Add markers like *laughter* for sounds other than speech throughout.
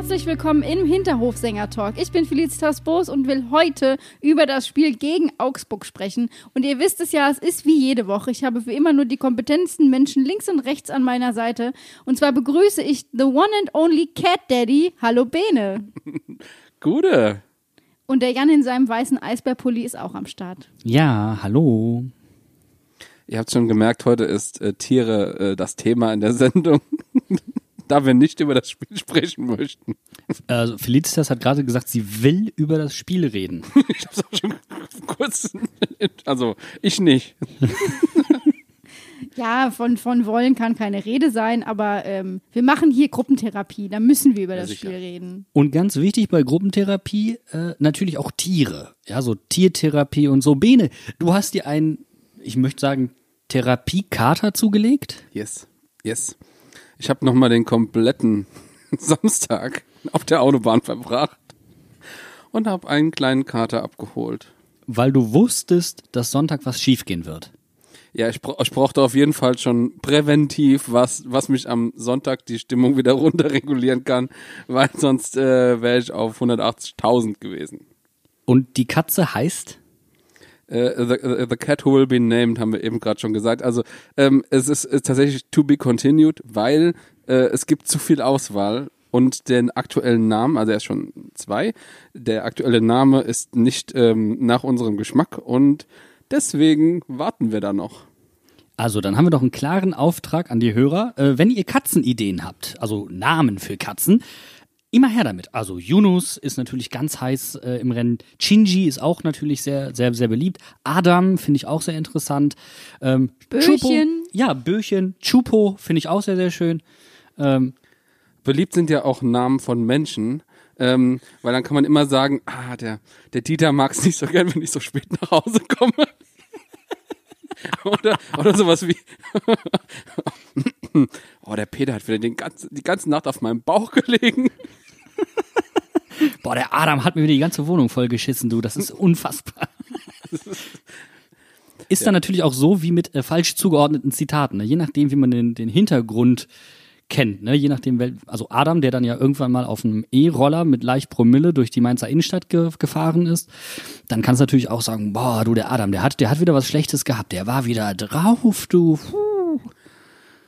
Herzlich willkommen im Hinterhofsänger-Talk. Ich bin Felicitas Boos und will heute über das Spiel gegen Augsburg sprechen. Und ihr wisst es ja, es ist wie jede Woche. Ich habe für immer nur die kompetentesten Menschen links und rechts an meiner Seite. Und zwar begrüße ich the one and only Cat Daddy. Hallo Bene. *laughs* Gute. Und der Jan in seinem weißen Eisbärpulli ist auch am Start. Ja, hallo. Ihr habt schon gemerkt, heute ist äh, Tiere äh, das Thema in der Sendung. *laughs* da wir nicht über das Spiel *laughs* sprechen möchten. Also Felicitas hat gerade gesagt, sie will über das Spiel reden. *laughs* Ich hab's auch schon kurz. *laughs* Also, ich nicht. Ja, von, von wollen kann keine Rede sein, aber ähm, wir machen hier Gruppentherapie. Da müssen wir über das sicher. Spiel reden. Und ganz wichtig bei Gruppentherapie, äh, natürlich auch Tiere. Ja, so Tiertherapie und so. Bene, du hast dir einen, ich möchte sagen, Therapiekater zugelegt? Yes. Yes. Ich habe nochmal den kompletten *laughs* Samstag auf der Autobahn verbracht und habe einen kleinen Kater abgeholt. Weil du wusstest, dass Sonntag was schiefgehen wird. Ja, ich, bra ich brauchte auf jeden Fall schon präventiv was, was mich am Sonntag die Stimmung wieder *laughs* runterregulieren kann, weil sonst äh, wäre ich auf 180.000 gewesen. Und die Katze heißt? Äh, the, the, the Cat Who Will Be Named haben wir eben gerade schon gesagt. Also ähm, es ist, ist tatsächlich to be continued, weil äh, es gibt zu viel Auswahl und den aktuellen Namen, also er ist schon zwei, der aktuelle Name ist nicht ähm, nach unserem Geschmack und deswegen warten wir da noch. Also, dann haben wir doch einen klaren Auftrag an die Hörer. Äh, wenn ihr Katzenideen habt, also Namen für Katzen, immer her damit. Also, Yunus ist natürlich ganz heiß äh, im Rennen. Shinji ist auch natürlich sehr, sehr, sehr beliebt. Adam finde ich auch sehr interessant. Ähm, Böchen. Chupo, ja, Böchen. Chupo finde ich auch sehr, sehr schön. Ähm, Beliebt sind ja auch Namen von Menschen, ähm, weil dann kann man immer sagen, ah, der, der Dieter mag es nicht so gern, wenn ich so spät nach Hause komme. *laughs* oder, oder sowas wie, *laughs* oh, der Peter hat wieder den ganzen, die ganze Nacht auf meinem Bauch gelegen. Boah, der Adam hat mir wieder die ganze Wohnung vollgeschissen, du. Das ist *laughs* unfassbar. *laughs* Ist dann natürlich auch so wie mit äh, falsch zugeordneten Zitaten. Ne? Je nachdem, wie man den, den Hintergrund kennt, ne? je nachdem, also Adam, der dann ja irgendwann mal auf einem E-Roller mit leicht Promille durch die Mainzer Innenstadt ge gefahren ist, dann kannst du natürlich auch sagen, boah, du, der Adam, der hat, der hat wieder was Schlechtes gehabt, der war wieder drauf, du. Puh.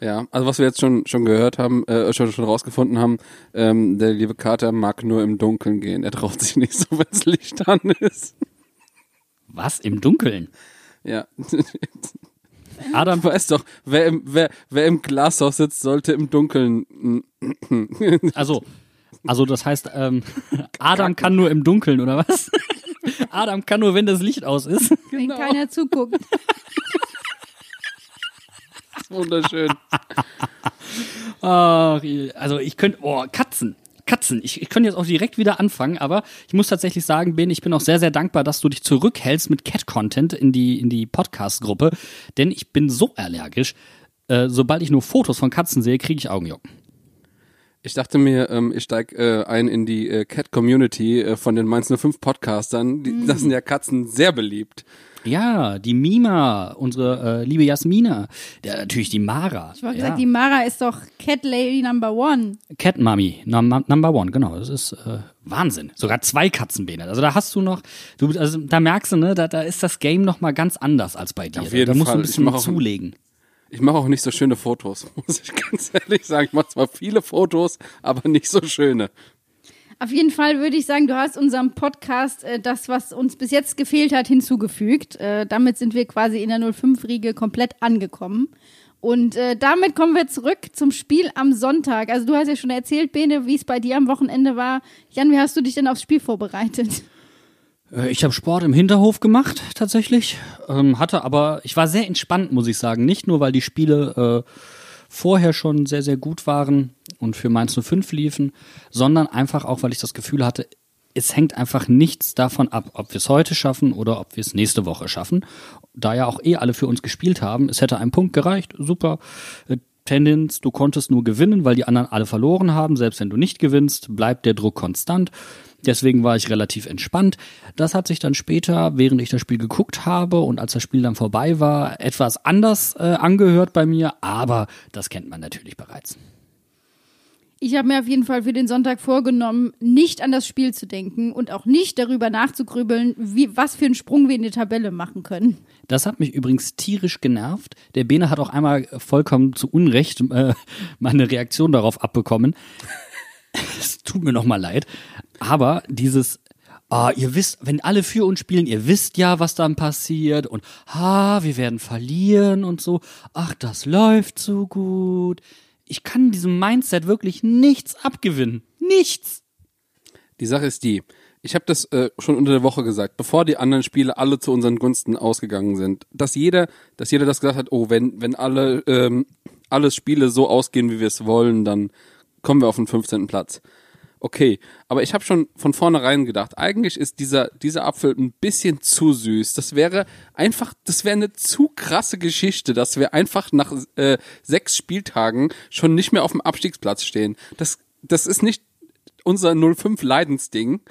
Ja, also was wir jetzt schon schon gehört haben, äh, schon schon rausgefunden haben, ähm, der liebe Kater mag nur im Dunkeln gehen. Er traut sich nicht so, wenn das Licht an ist. Was im Dunkeln? Ja, Adam, *laughs* du weißt doch, wer im wer wer im Glashaus sitzt, sollte im Dunkeln. also, also das heißt, ähm, *laughs* Adam kann nur im Dunkeln, oder was? *laughs* Adam kann nur, wenn das Licht aus ist. Wenn keiner zuguckt. Wunderschön. *laughs* Ach, also ich könnte, oh, Katzen. Katzen. Ich, ich könnte jetzt auch direkt wieder anfangen, aber ich muss tatsächlich sagen, Ben, ich bin auch sehr, sehr dankbar, dass du dich zurückhältst mit Cat-Content in die, in die Podcast-Gruppe, denn ich bin so allergisch. Äh, sobald ich nur Fotos von Katzen sehe, kriege ich Augenjucken. Ich dachte mir, ähm, ich steig äh, ein in die äh, Cat Community äh, von den Mainz 05 Podcastern. Die, Das sind ja Katzen sehr beliebt. Ja, die Mima, unsere äh, liebe Jasmina, der, natürlich die Mara. Ich wollte ja. gesagt, die Mara ist doch Cat Lady Number One. Cat Mummy, num Number One, genau. Das ist äh, Wahnsinn. Sogar zwei Katzenbeine. Also da hast du noch, du, also da merkst du, ne, da, da ist das Game noch mal ganz anders als bei dir. Auf jeden da musst Fall. du ein Ich bisschen mach auch- zulegen. Ich mache auch nicht so schöne Fotos, *laughs* muss ich ganz ehrlich sagen. Ich mache zwar viele Fotos, aber nicht so schöne. Auf jeden Fall würde ich sagen, du hast unserem Podcast äh, das, was uns bis jetzt gefehlt hat, hinzugefügt. Äh, damit sind wir quasi in der 05-Riege komplett angekommen. Und äh, damit kommen wir zurück zum Spiel am Sonntag. Also du hast ja schon erzählt, Bene, wie es bei dir am Wochenende war. Jan, wie hast du dich denn aufs Spiel vorbereitet? Äh, Ich habe Sport im Hinterhof gemacht, tatsächlich. Ähm, hatte aber, ich war sehr entspannt, muss ich sagen. Nicht nur, weil die Spiele äh, vorher schon sehr, sehr gut waren und für Mainz 05 liefen, sondern einfach auch, weil ich das Gefühl hatte, es hängt einfach nichts davon ab, ob wir es heute schaffen oder ob wir es nächste Woche schaffen. Da ja auch eh alle für uns gespielt haben, es hätte ein Punkt gereicht, super. Äh, Tendenz, du konntest nur gewinnen, weil die anderen alle verloren haben. Selbst wenn du nicht gewinnst, bleibt der Druck konstant. Deswegen war ich relativ entspannt. Das hat sich dann später, während ich das Spiel geguckt habe und als das Spiel dann vorbei war, etwas anders äh, angehört bei mir. Aber das kennt man natürlich bereits. Ich habe mir auf jeden Fall für den Sonntag vorgenommen, nicht an das Spiel zu denken und auch nicht darüber nachzugrübeln, wie, was für einen Sprung wir in die Tabelle machen können. Das hat mich übrigens tierisch genervt. Der Bene hat auch einmal vollkommen zu Unrecht äh, meine Reaktion darauf abbekommen. *laughs* Es tut mir nochmal leid. Aber dieses, ah, ihr wisst, wenn alle für uns spielen, ihr wisst ja, was dann passiert und ha, wir werden verlieren und so. Ach, das läuft so gut. Ich kann diesem Mindset wirklich nichts abgewinnen. Nichts. Die Sache ist die, ich habe das äh, schon unter der Woche gesagt, bevor die anderen Spiele alle zu unseren Gunsten ausgegangen sind, dass jeder, dass jeder das gesagt hat, oh, wenn, wenn alle, ähm, alle Spiele so ausgehen, wie wir es wollen, dann kommen wir auf den 15. Platz. Okay, aber ich habe schon von vornherein gedacht, eigentlich ist dieser, dieser Apfel ein bisschen zu süß. Das wäre einfach, das wäre eine zu krasse Geschichte, dass wir einfach nach äh, sechs Spieltagen schon nicht mehr auf dem Abstiegsplatz stehen. Das, das ist nicht unser 05 Leidensding.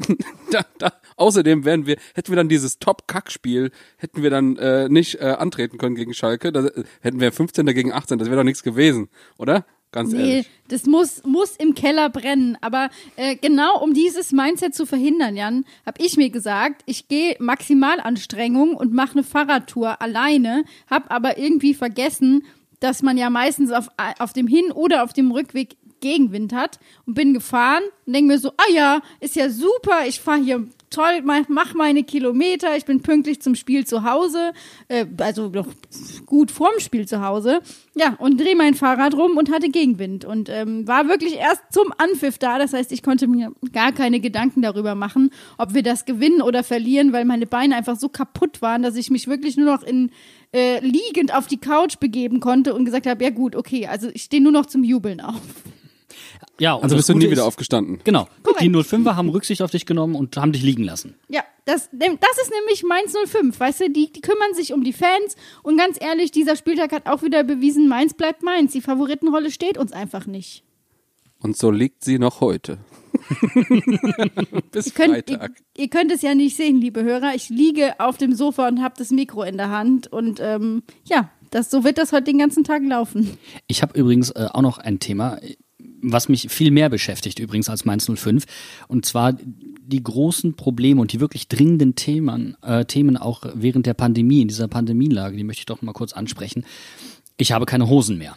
*laughs* da, da, außerdem wären wir, hätten wir dann dieses Top-Kack-Spiel, hätten wir dann äh, nicht äh, antreten können gegen Schalke, da äh, hätten wir 15. gegen 18, das wäre doch nichts gewesen, oder? Ganz Nee, ehrlich. das muss, muss im Keller brennen. Aber äh, genau um dieses Mindset zu verhindern, Jan, habe ich mir gesagt, ich gehe Maximalanstrengung und mache eine Fahrradtour alleine, habe aber irgendwie vergessen, dass man ja meistens auf, auf dem Hin- oder auf dem Rückweg Gegenwind hat und bin gefahren und denke mir so, ah ja, ist ja super, ich fahre hier toll, mach meine Kilometer, ich bin pünktlich zum Spiel zu Hause, äh, also noch gut vorm Spiel zu Hause, ja, und drehe mein Fahrrad rum und hatte Gegenwind und ähm, war wirklich erst zum Anpfiff da, das heißt, ich konnte mir gar keine Gedanken darüber machen, ob wir das gewinnen oder verlieren, weil meine Beine einfach so kaputt waren, dass ich mich wirklich nur noch in äh, liegend auf die Couch begeben konnte und gesagt habe, ja gut, okay, also ich stehe nur noch zum Jubeln auf. Ja, und Also bist du nie wieder ist- aufgestanden. Genau. Korrekt. Die 05er haben Rücksicht auf dich genommen und haben dich liegen lassen. Ja, das, das ist nämlich Mainz 05, weißt du, die, die kümmern sich um die Fans und ganz ehrlich, dieser Spieltag hat auch wieder bewiesen, Mainz bleibt Mainz. Die Favoritenrolle steht uns einfach nicht. Und so liegt sie noch heute. *laughs* Bis Ihr könnt, ihr, Freitag. ihr könnt es ja nicht sehen, liebe Hörer. Ich liege auf dem Sofa und habe das Mikro in der Hand und ähm, ja, das, so wird das heute den ganzen Tag laufen. Ich habe übrigens äh, auch noch ein Thema, was mich viel mehr beschäftigt übrigens als Mainz 05. Und zwar die großen Probleme und die wirklich dringenden Themen, äh, Themen auch während der Pandemie, in dieser Pandemielage, die möchte ich doch mal kurz ansprechen. Ich habe keine Hosen mehr.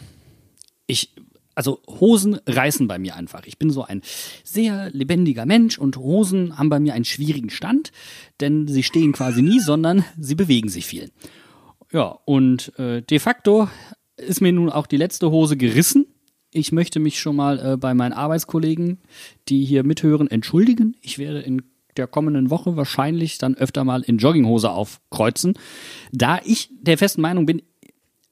Ich, also Hosen reißen bei mir einfach. Ich bin so ein sehr lebendiger Mensch und Hosen haben bei mir einen schwierigen Stand, denn sie stehen quasi nie, sondern sie bewegen sich viel. Ja, und äh, de facto ist mir nun auch die letzte Hose gerissen. Ich möchte mich schon mal äh, bei meinen Arbeitskollegen, die hier mithören, entschuldigen. Ich werde in der kommenden Woche wahrscheinlich dann öfter mal in Jogginghose aufkreuzen, da ich der festen Meinung bin,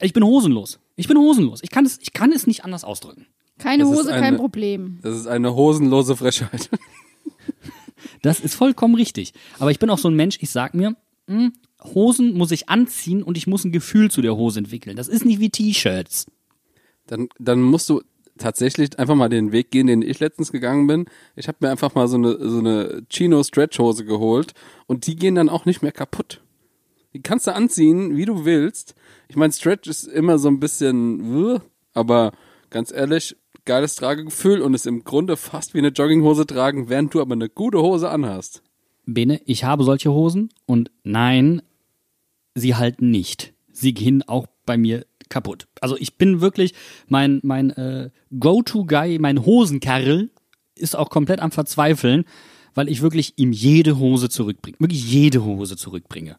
ich bin hosenlos. Ich bin hosenlos. Ich kann es, ich kann es nicht anders ausdrücken. Keine Das Hose, kein eine- Problem. Das ist eine hosenlose Frechheit. *laughs* Das ist vollkommen richtig. Aber ich bin auch so ein Mensch, ich sag mir, hm, Hosen muss ich anziehen und ich muss ein Gefühl zu der Hose entwickeln. Das ist nicht wie T-Shirts. Dann, dann musst du tatsächlich einfach mal den Weg gehen, den ich letztens gegangen bin. Ich habe mir einfach mal so eine, so eine Chino-Stretch-Hose geholt und die gehen dann auch nicht mehr kaputt. Die kannst du anziehen, wie du willst. Ich meine, Stretch ist immer so ein bisschen, aber ganz ehrlich, geiles Tragegefühl und ist im Grunde fast wie eine Jogginghose tragen, während du aber eine gute Hose anhast. Bene, ich habe solche Hosen und nein, sie halten nicht. Sie gehen auch bei mir kaputt. Also ich bin wirklich, mein, mein äh, Go-To-Guy, mein Hosenkerl ist auch komplett am Verzweifeln, weil ich wirklich ihm jede Hose zurückbringe. Wirklich jede Hose zurückbringe.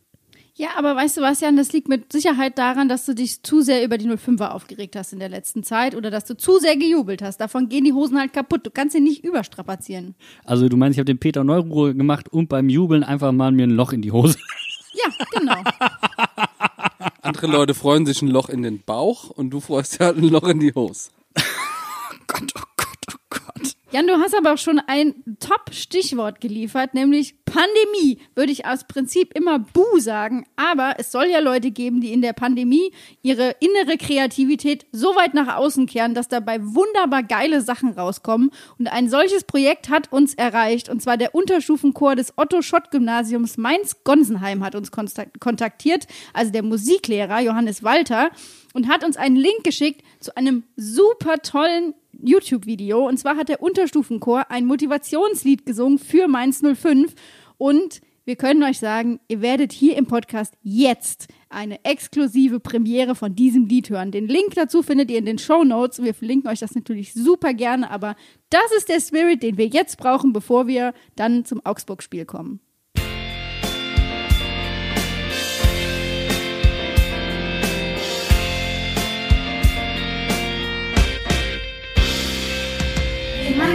Ja, aber weißt du was, Jan, das liegt mit Sicherheit daran, dass du dich zu sehr über die 05er aufgeregt hast in der letzten Zeit oder dass du zu sehr gejubelt hast. Davon gehen die Hosen halt kaputt. Du kannst sie nicht überstrapazieren. Also du meinst, ich habe den Peter Neuruhr gemacht und beim Jubeln einfach mal mir ein Loch in die Hose. Ja, genau. *laughs* Andere Leute freuen sich ein Loch in den Bauch und du freust dir halt ein Loch in die Hose. Oh *laughs* Gott, oh. Jan, du hast aber auch schon ein Top-Stichwort geliefert, nämlich Pandemie. Würde ich aus Prinzip immer Bu sagen, aber es soll ja Leute geben, die in der Pandemie ihre innere Kreativität so weit nach außen kehren, dass dabei wunderbar geile Sachen rauskommen. Und ein solches Projekt hat uns erreicht, und zwar der Unterstufenchor des Otto-Schott-Gymnasiums Mainz-Gonsenheim hat uns kontaktiert, also der Musiklehrer Johannes Walter, und hat uns einen Link geschickt zu einem super tollen YouTube-Video. Und zwar hat der Unterstufenchor ein Motivationslied gesungen für Mainz 05. Und wir können euch sagen, ihr werdet hier im Podcast jetzt eine exklusive Premiere von diesem Lied hören. Den Link dazu findet ihr in den Show Notes. Wir verlinken euch das natürlich super gerne, aber das ist der Spirit, den wir jetzt brauchen, bevor wir dann zum Augsburg-Spiel kommen.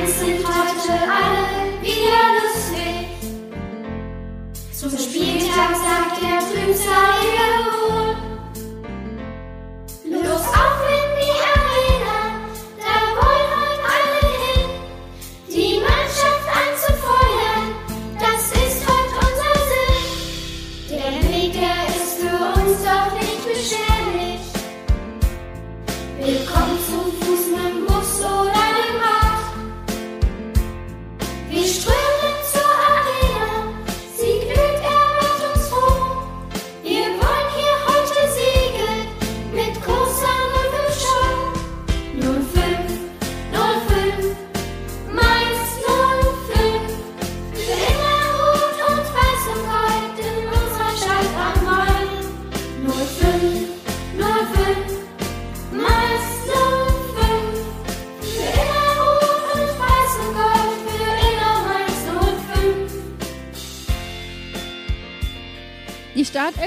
Sind heute alle wieder lustig. Zum Spieltag sagt der trübsalige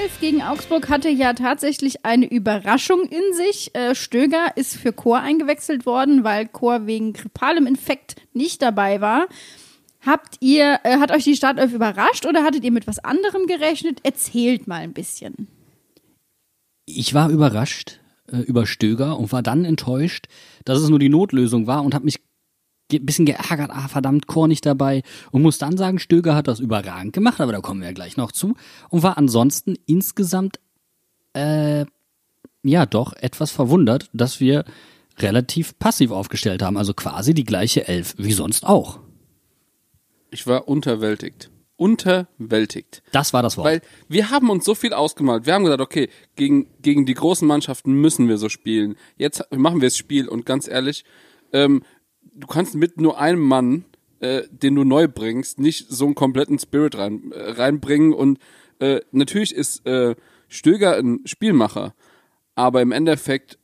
Startelf gegen Augsburg hatte ja tatsächlich eine Überraschung in sich. Äh, Stöger ist für Chor eingewechselt worden, weil Chor wegen grippalem Infekt nicht dabei war. Habt ihr, äh, hat euch die Startelf überrascht oder hattet ihr mit was anderem gerechnet? Erzählt mal ein bisschen. Ich war überrascht äh, über Stöger und war dann enttäuscht, dass es nur die Notlösung war und habe mich bisschen geärgert, ah verdammt, Chor nicht dabei und muss dann sagen, Stöger hat das überragend gemacht, aber da kommen wir ja gleich noch zu und war ansonsten insgesamt äh, ja doch etwas verwundert, dass wir relativ passiv aufgestellt haben, also quasi die gleiche Elf wie sonst auch. Ich war unterwältigt. Unterwältigt. Das war das Wort. Weil wir haben uns so viel ausgemalt. Wir haben gesagt, okay, gegen, gegen die großen Mannschaften müssen wir so spielen. Jetzt machen wir das Spiel und ganz ehrlich, ähm, du kannst mit nur einem Mann, äh, den du neu bringst, nicht so einen kompletten Spirit rein, äh, reinbringen. Und äh, natürlich ist äh, Stöger ein Spielmacher, aber im Endeffekt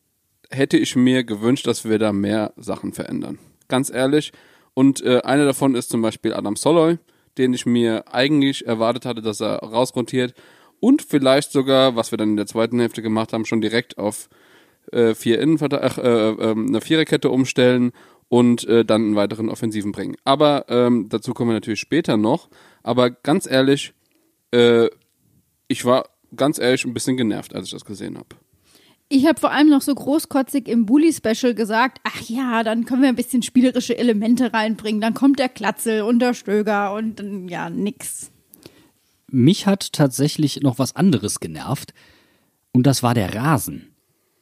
hätte ich mir gewünscht, dass wir da mehr Sachen verändern. Ganz ehrlich. Und äh, einer davon ist zum Beispiel Adam Soloy, den ich mir eigentlich erwartet hatte, dass er rausrotiert. Und vielleicht sogar, was wir dann in der zweiten Hälfte gemacht haben, schon direkt auf äh, vier Innenverteidiger, äh, äh, eine Viererkette umstellen und äh, dann einen weiteren Offensiven bringen. Aber ähm, dazu kommen wir natürlich später noch. Aber ganz ehrlich, äh, ich war ganz ehrlich ein bisschen genervt, als ich das gesehen habe. Ich habe vor allem noch so großkotzig im Bully-Special gesagt, ach ja, dann können wir ein bisschen spielerische Elemente reinbringen. Dann kommt der Klatzel und der Stöger und dann, ja, nix. Mich hat tatsächlich noch was anderes genervt und das war der Rasen.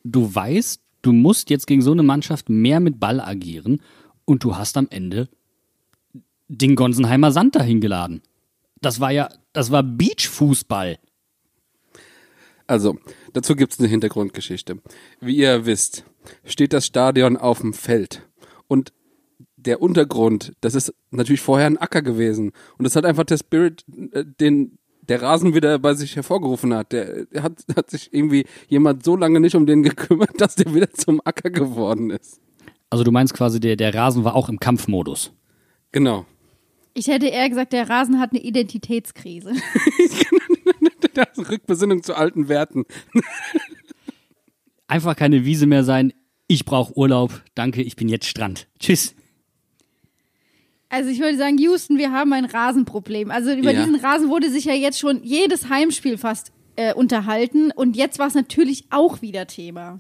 Du weißt, du musst jetzt gegen so eine Mannschaft mehr mit Ball agieren und du hast am Ende den Gonsenheimer Sand dahin geladen. Das war ja, das war Beachfußball. Also, dazu gibt's eine Hintergrundgeschichte. Wie ihr wisst, steht das Stadion auf dem Feld. Und der Untergrund, das ist natürlich vorher ein Acker gewesen. Und das hat einfach der Spirit, äh, den der Rasen wieder bei sich hervorgerufen hat. Der, der hat, hat sich irgendwie jemand so lange nicht um den gekümmert, *laughs* dass der wieder zum Acker geworden ist. Also du meinst quasi, der, der Rasen war auch im Kampfmodus. Genau. Ich hätte eher gesagt, der Rasen hat eine Identitätskrise. *laughs* *laughs* Rückbesinnung zu alten Werten. Einfach keine Wiese mehr sein. Ich brauche Urlaub. Danke, ich bin jetzt Strand. Tschüss. Also ich würde sagen, Houston, wir haben ein Rasenproblem. Also über Ja. diesen Rasen wurde sich ja jetzt schon jedes Heimspiel fast äh, unterhalten und jetzt war es natürlich auch wieder Thema.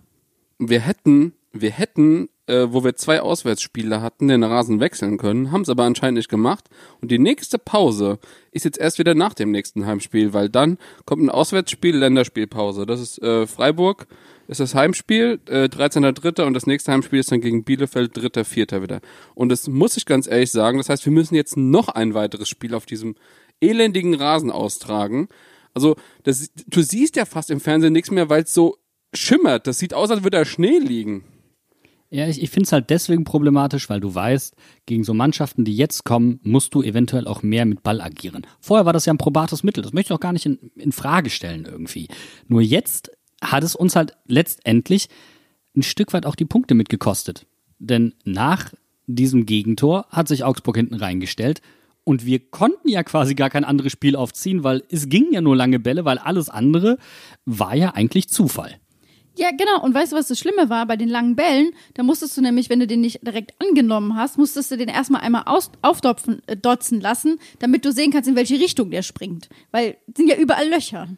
Wir hätten, wir hätten, äh, wo wir zwei Auswärtsspiele hatten, den Rasen wechseln können, haben es aber anscheinend nicht gemacht. Und die nächste Pause ist jetzt erst wieder nach dem nächsten Heimspiel, weil dann kommt ein Auswärtsspiel, Länderspielpause. Das ist äh, Freiburg, ist das Heimspiel, äh, 13.3. und das nächste Heimspiel ist dann gegen Bielefeld, 3.4. wieder. Und das muss ich ganz ehrlich sagen, das heißt, wir müssen jetzt noch ein weiteres Spiel auf diesem elendigen Rasen austragen. Also, das, du siehst ja fast im Fernsehen nichts mehr, weil es so schimmert. Das sieht aus, als würde da Schnee liegen. Ja, ich, ich finde es halt deswegen problematisch, weil du weißt, gegen so Mannschaften, die jetzt kommen, musst du eventuell auch mehr mit Ball agieren. Vorher war das ja ein probates Mittel, das möchte ich auch gar nicht in, in Frage stellen irgendwie. Nur jetzt hat es uns halt letztendlich ein Stück weit auch die Punkte mitgekostet. Denn nach diesem Gegentor hat sich Augsburg hinten reingestellt und wir konnten ja quasi gar kein anderes Spiel aufziehen, weil es ging ja nur lange Bälle, weil alles andere war ja eigentlich Zufall. Ja, genau. Und weißt du, was das Schlimme war? Bei den langen Bällen, da musstest du nämlich, wenn du den nicht direkt angenommen hast, musstest du den erstmal einmal aus, aufdopfen, äh, dotzen lassen, damit du sehen kannst, in welche Richtung der springt. Weil sind ja überall Löcher.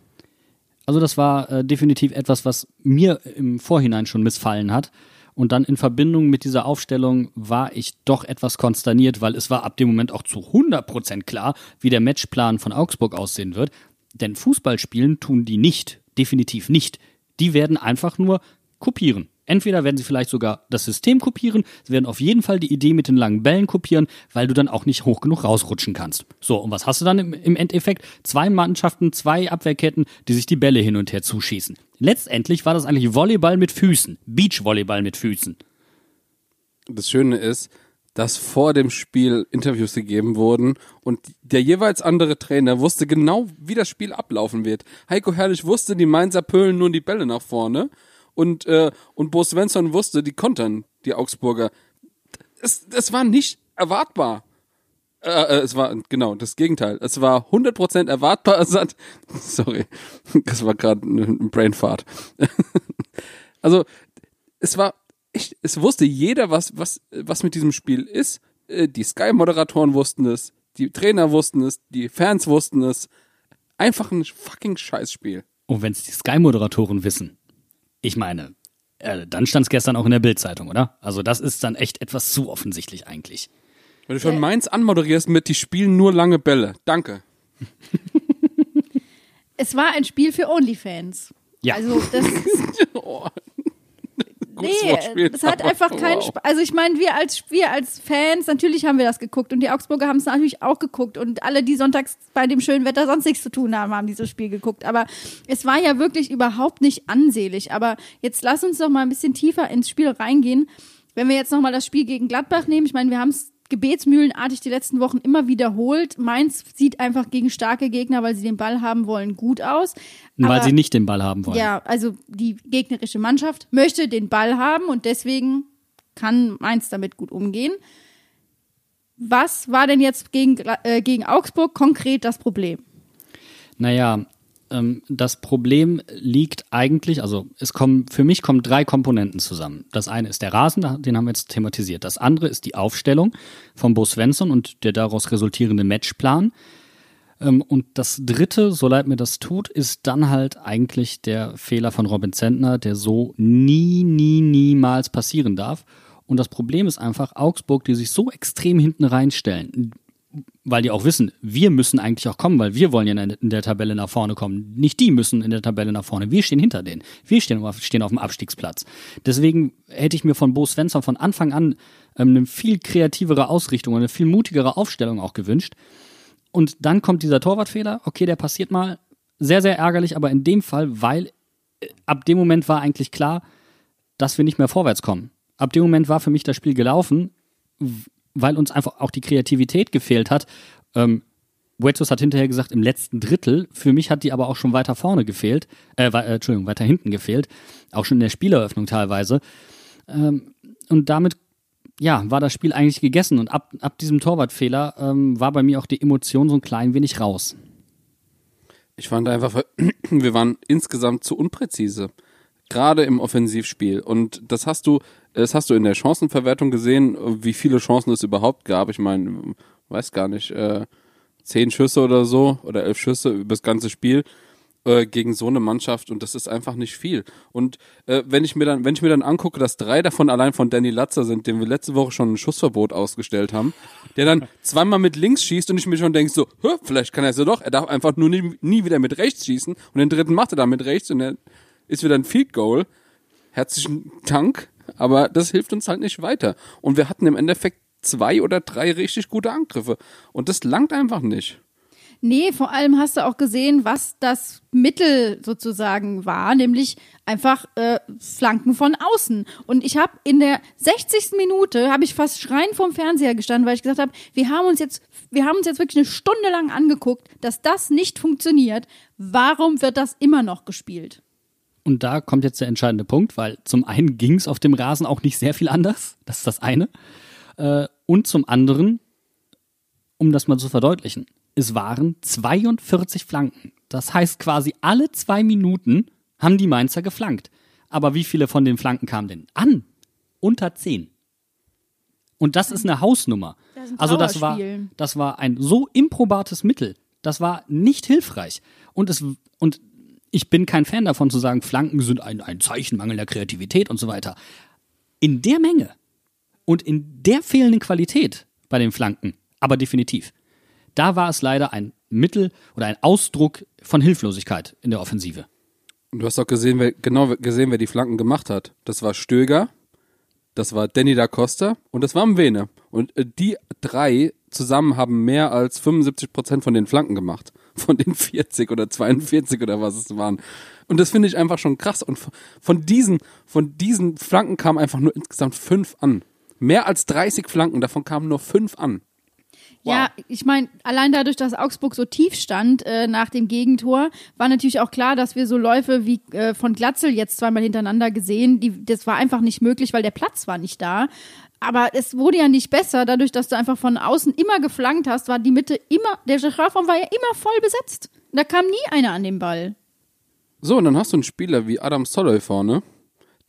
Also das war äh, definitiv etwas, was mir im Vorhinein schon missfallen hat. Und dann in Verbindung mit dieser Aufstellung war ich doch etwas konsterniert, weil es war ab dem Moment auch zu 100% klar, wie der Matchplan von Augsburg aussehen wird. Denn Fußball spielen tun die nicht, definitiv nicht. Die werden einfach nur kopieren. Entweder werden sie vielleicht sogar das System kopieren, sie werden auf jeden Fall die Idee mit den langen Bällen kopieren, weil du dann auch nicht hoch genug rausrutschen kannst. So, und was hast du dann im, Endeffekt? Zwei Mannschaften, zwei Abwehrketten, die sich die Bälle hin und her zuschießen. Letztendlich war das eigentlich Volleyball mit Füßen, Beachvolleyball mit Füßen. Das Schöne ist, dass vor dem Spiel Interviews gegeben wurden und der jeweils andere Trainer wusste genau, wie das Spiel ablaufen wird. Heiko Herrlich wusste, die Mainzer pölen nur die Bälle nach vorne und, äh, und Bo Svensson wusste, die kontern die Augsburger. Es, es war nicht erwartbar. Äh, äh, es war, genau, das Gegenteil. Es war 100% erwartbar. *laughs* Sorry, das war gerade ein Brainfart. *laughs* also, es war echt, es wusste jeder, was, was, was mit diesem Spiel ist. Äh, Die Sky-Moderatoren wussten es, die Trainer wussten es, die Fans wussten es. Einfach ein fucking Scheißspiel. Und wenn es die Sky-Moderatoren wissen, ich meine, äh, dann stand es gestern auch in der Bild-Zeitung, oder? Also das ist dann echt etwas zu offensichtlich eigentlich. Wenn du von Mainz anmoderierst mit, die spielen nur lange Bälle. Danke. *laughs* Es war ein Spiel für Onlyfans. Ja. Also das *laughs* Oh. Nee, es hat einfach keinen. Spaß. Also ich meine, wir als wir als Fans, natürlich haben wir das geguckt und die Augsburger haben es natürlich auch geguckt und alle, die sonntags bei dem schönen Wetter sonst nichts zu tun haben, haben dieses Spiel geguckt. Aber es war ja wirklich überhaupt nicht ansehlich. Aber jetzt lass uns doch mal ein bisschen tiefer ins Spiel reingehen. Wenn wir jetzt noch mal das Spiel gegen Gladbach nehmen, ich meine, wir haben es gebetsmühlenartig die letzten Wochen immer wiederholt. Mainz sieht einfach gegen starke Gegner, weil sie den Ball haben wollen, gut aus. Weil Aber- sie nicht den Ball haben wollen. ja, also die gegnerische Mannschaft möchte den Ball haben und deswegen kann Mainz damit gut umgehen. Was war denn jetzt gegen, äh, gegen Augsburg konkret das Problem? Naja, ähm, das Problem liegt eigentlich, also es kommen, für mich kommen drei Komponenten zusammen. Das eine ist der Rasen, den haben wir jetzt thematisiert. Das andere ist die Aufstellung von Bo Svensson und der daraus resultierende Matchplan. Ähm, und das dritte, so leid mir das tut, ist dann halt eigentlich der Fehler von Robin Zentner, der so nie, nie, niemals passieren darf. Und das Problem ist einfach Augsburg, die sich so extrem hinten reinstellen, weil die auch wissen, wir müssen eigentlich auch kommen, weil wir wollen ja in der, Tabelle nach vorne kommen. Nicht die müssen in der Tabelle nach vorne. Wir stehen hinter denen. Wir stehen auf, stehen auf dem Abstiegsplatz. Deswegen hätte ich mir von Bo Svensson von Anfang an ähm, eine viel kreativere Ausrichtung und eine viel mutigere Aufstellung auch gewünscht. Und dann kommt dieser Torwartfehler. Okay, der passiert mal. Sehr, sehr ärgerlich, aber in dem Fall, weil äh, ab dem Moment war eigentlich klar, dass wir nicht mehr vorwärts kommen. Ab dem Moment war für mich das Spiel gelaufen, weil uns einfach auch die Kreativität gefehlt hat. Ähm, Wetzos hat hinterher gesagt, im letzten Drittel. Für mich hat die aber auch schon weiter vorne gefehlt. Äh, äh, Entschuldigung, weiter hinten gefehlt. Auch schon in der Spieleröffnung teilweise. Ähm, und damit, ja, war das Spiel eigentlich gegessen. Und ab, ab diesem Torwartfehler ähm, war bei mir auch die Emotion so ein klein wenig raus. Ich fand einfach, *clears throat* wir waren insgesamt zu unpräzise. Gerade im Offensivspiel. Und das hast du, das hast du in der Chancenverwertung gesehen, wie viele Chancen es überhaupt gab. Ich meine, weiß gar nicht, äh, zehn Schüsse oder so oder elf Schüsse über das ganze Spiel äh, gegen so eine Mannschaft und das ist einfach nicht viel. Und äh, wenn ich mir dann, wenn ich mir dann angucke, dass drei davon allein von Danny Latzer sind, dem wir letzte Woche schon ein Schussverbot ausgestellt haben, der dann *laughs* zweimal mit links schießt und ich mir schon denke so, vielleicht kann er es ja doch. Er darf einfach nur nie, nie wieder mit rechts schießen und den dritten macht er dann mit rechts und er ist wieder ein Field Goal. Herzlichen Dank, aber das hilft uns halt nicht weiter. Und wir hatten im Endeffekt zwei oder drei richtig gute Angriffe und das langt einfach nicht. Nee, vor allem hast du auch gesehen, was das Mittel sozusagen war, nämlich einfach äh, Flanken von außen. Und ich habe in der 60. Minute habe ich fast schreien vom Fernseher gestanden, weil ich gesagt habe, wir haben uns jetzt wir haben uns jetzt wirklich eine Stunde lang angeguckt, dass das nicht funktioniert. Warum wird das immer noch gespielt? Und da kommt jetzt der entscheidende Punkt, weil zum einen ging es auf dem Rasen auch nicht sehr viel anders. Das ist das eine. Äh, und zum anderen, um das mal zu verdeutlichen, es waren 42 Flanken. Das heißt quasi alle zwei Minuten haben die Mainzer geflankt. Aber wie viele von den Flanken kamen denn an? Unter zehn. Und das ist eine Hausnummer. Das ist ein Also das war, das war ein so improbates Mittel. Das war nicht hilfreich. Und es, und ich bin kein Fan davon zu sagen, Flanken sind ein, ein Zeichen mangelnder Kreativität und so weiter. In der Menge und in der fehlenden Qualität bei den Flanken, aber definitiv. Da war es leider ein Mittel oder ein Ausdruck von Hilflosigkeit in der Offensive. Und du hast auch gesehen, wer, genau gesehen, wer die Flanken gemacht hat. Das war Stöger, das war Danny da Costa und das war Mwene. Und äh, die drei zusammen haben mehr als 75 Prozent von den Flanken gemacht. Von den 40 oder 42 oder was es waren. Und das finde ich einfach schon krass. Und von- diesen, von diesen Flanken kamen einfach nur insgesamt fünf an. Mehr als 30 Flanken, davon kamen nur fünf an. Ja, ich meine, allein dadurch, dass Augsburg so tief stand äh, nach dem Gegentor, war natürlich auch klar, dass wir so Läufe wie äh, von Glatzel jetzt zweimal hintereinander gesehen, die, das war einfach nicht möglich, weil der Platz war nicht da. Aber es wurde ja nicht besser, dadurch, dass du einfach von außen immer geflankt hast, war die Mitte immer, der Strafraum war ja immer voll besetzt. Da kam nie einer an den Ball. So, und dann hast du einen Spieler wie Adam Soloy vorne,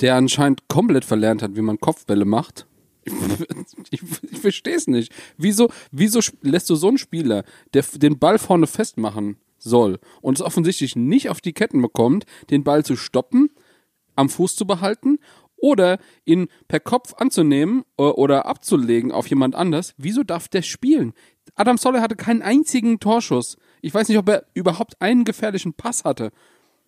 der anscheinend komplett verlernt hat, wie man Kopfbälle macht. *laughs* Ich, ich verstehe es nicht. Wieso, wieso lässt du so einen Spieler, der den Ball vorne festmachen soll und es offensichtlich nicht auf die Ketten bekommt, den Ball zu stoppen, am Fuß zu behalten oder ihn per Kopf anzunehmen äh, oder abzulegen auf jemand anders, wieso darf der spielen? Adam Soller hatte keinen einzigen Torschuss. Ich weiß nicht, ob er überhaupt einen gefährlichen Pass hatte.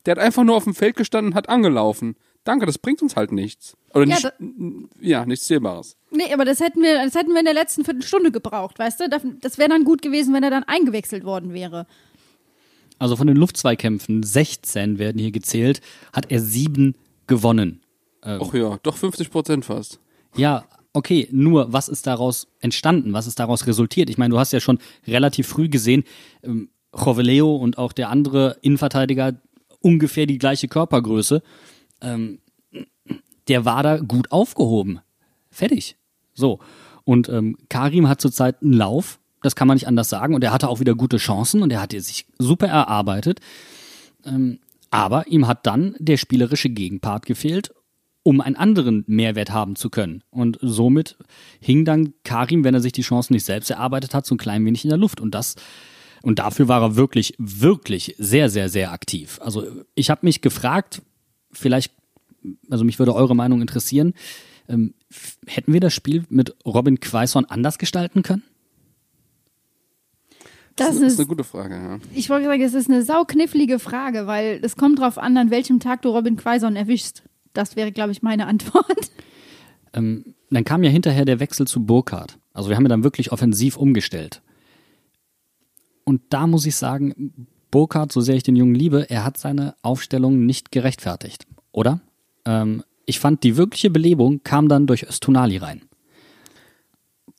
Der hat einfach nur auf dem Feld gestanden und hat angelaufen. Danke, das bringt uns halt nichts. Oder Ja, nicht, ja, nichts Zählbares. Nee, aber das hätten wir, das hätten wir in der letzten Viertelstunde gebraucht, weißt du? Das, das wäre dann gut gewesen, wenn er dann eingewechselt worden wäre. Also von den Luftzweikämpfen, 16 werden hier gezählt, hat er sieben gewonnen. Ach ja, doch 50 Prozent fast. Ja, okay, nur was ist daraus entstanden? Was ist daraus resultiert? Ich meine, du hast ja schon relativ früh gesehen, ähm, Joveleo und auch der andere Innenverteidiger ungefähr die gleiche Körpergröße. Ähm, der war da gut aufgehoben. Fertig. So. Und ähm, Karim hat zurzeit einen Lauf, das kann man nicht anders sagen. Und er hatte auch wieder gute Chancen und er hat sich super erarbeitet. Ähm, aber ihm hat dann der spielerische Gegenpart gefehlt, um einen anderen Mehrwert haben zu können. Und somit hing dann Karim, wenn er sich die Chancen nicht selbst erarbeitet hat, so ein klein wenig in der Luft. Und das und dafür war er wirklich, wirklich sehr, sehr, sehr aktiv. Also ich habe mich gefragt, vielleicht, also mich würde eure Meinung interessieren, ähm, hätten wir das Spiel mit Robin Quaison anders gestalten können? Das Das ist ist, eine gute Frage, ja. ich wollte sagen, es ist eine sauknifflige Frage, weil es kommt drauf an, an welchem Tag du Robin Quaison erwischst. Das wäre, glaube ich, meine Antwort. *laughs* Ähm, dann kam ja hinterher der Wechsel zu Burkhardt. Also wir haben ja dann wirklich offensiv umgestellt. Und da muss ich sagen, Burkhardt, so sehr ich den Jungen liebe, er hat seine Aufstellung nicht gerechtfertigt, oder? Ähm, ich fand, die wirkliche Belebung kam dann durch Östunali rein.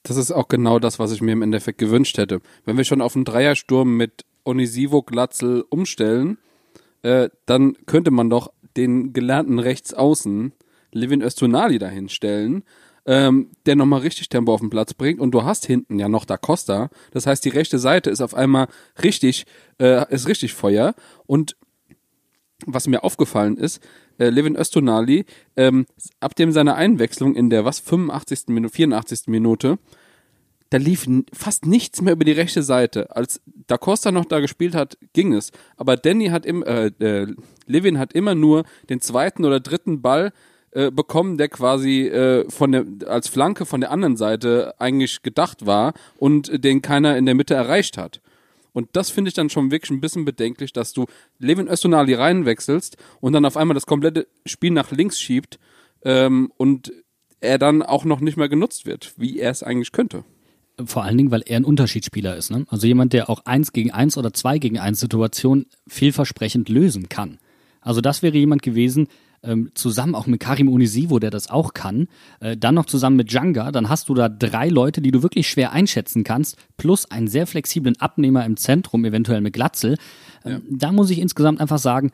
Das ist auch genau das, was ich mir im Endeffekt gewünscht hätte. Wenn wir schon auf einen Dreiersturm mit Onisivo Glatzel umstellen, äh, dann könnte man doch den gelernten Rechtsaußen Levin Östunali dahin stellen. ähm, der nochmal richtig Tempo auf den Platz bringt und du hast hinten ja noch Da Costa. Das heißt, die rechte Seite ist auf einmal richtig, äh, ist richtig Feuer und was mir aufgefallen ist, äh, Levin Östonali, ähm, ab dem seiner Einwechslung in der was 85. Minute, 84. Minute, da lief fast nichts mehr über die rechte Seite. Als Da Costa noch da gespielt hat, ging es. Aber Danny hat im, äh, äh, Levin hat immer nur den zweiten oder dritten Ball äh, bekommen, der quasi äh, von der als Flanke von der anderen Seite eigentlich gedacht war und den keiner in der Mitte erreicht hat. Und das finde ich dann schon wirklich ein bisschen bedenklich, dass du Levin Östonali reinwechselst und dann auf einmal das komplette Spiel nach links schiebt ähm, und er dann auch noch nicht mehr genutzt wird, wie er es eigentlich könnte. Vor allen Dingen, weil er ein Unterschiedsspieler ist. Ne? Also jemand, der auch eins gegen eins oder zwei gegen eins Situationen vielversprechend lösen kann. Also das wäre jemand gewesen, ähm, zusammen auch mit Karim Unisivo, der das auch kann, äh, dann noch zusammen mit Djanga, dann hast du da drei Leute, die du wirklich schwer einschätzen kannst, plus einen sehr flexiblen Abnehmer im Zentrum, eventuell mit Glatzel. Ähm, Da muss ich insgesamt einfach sagen,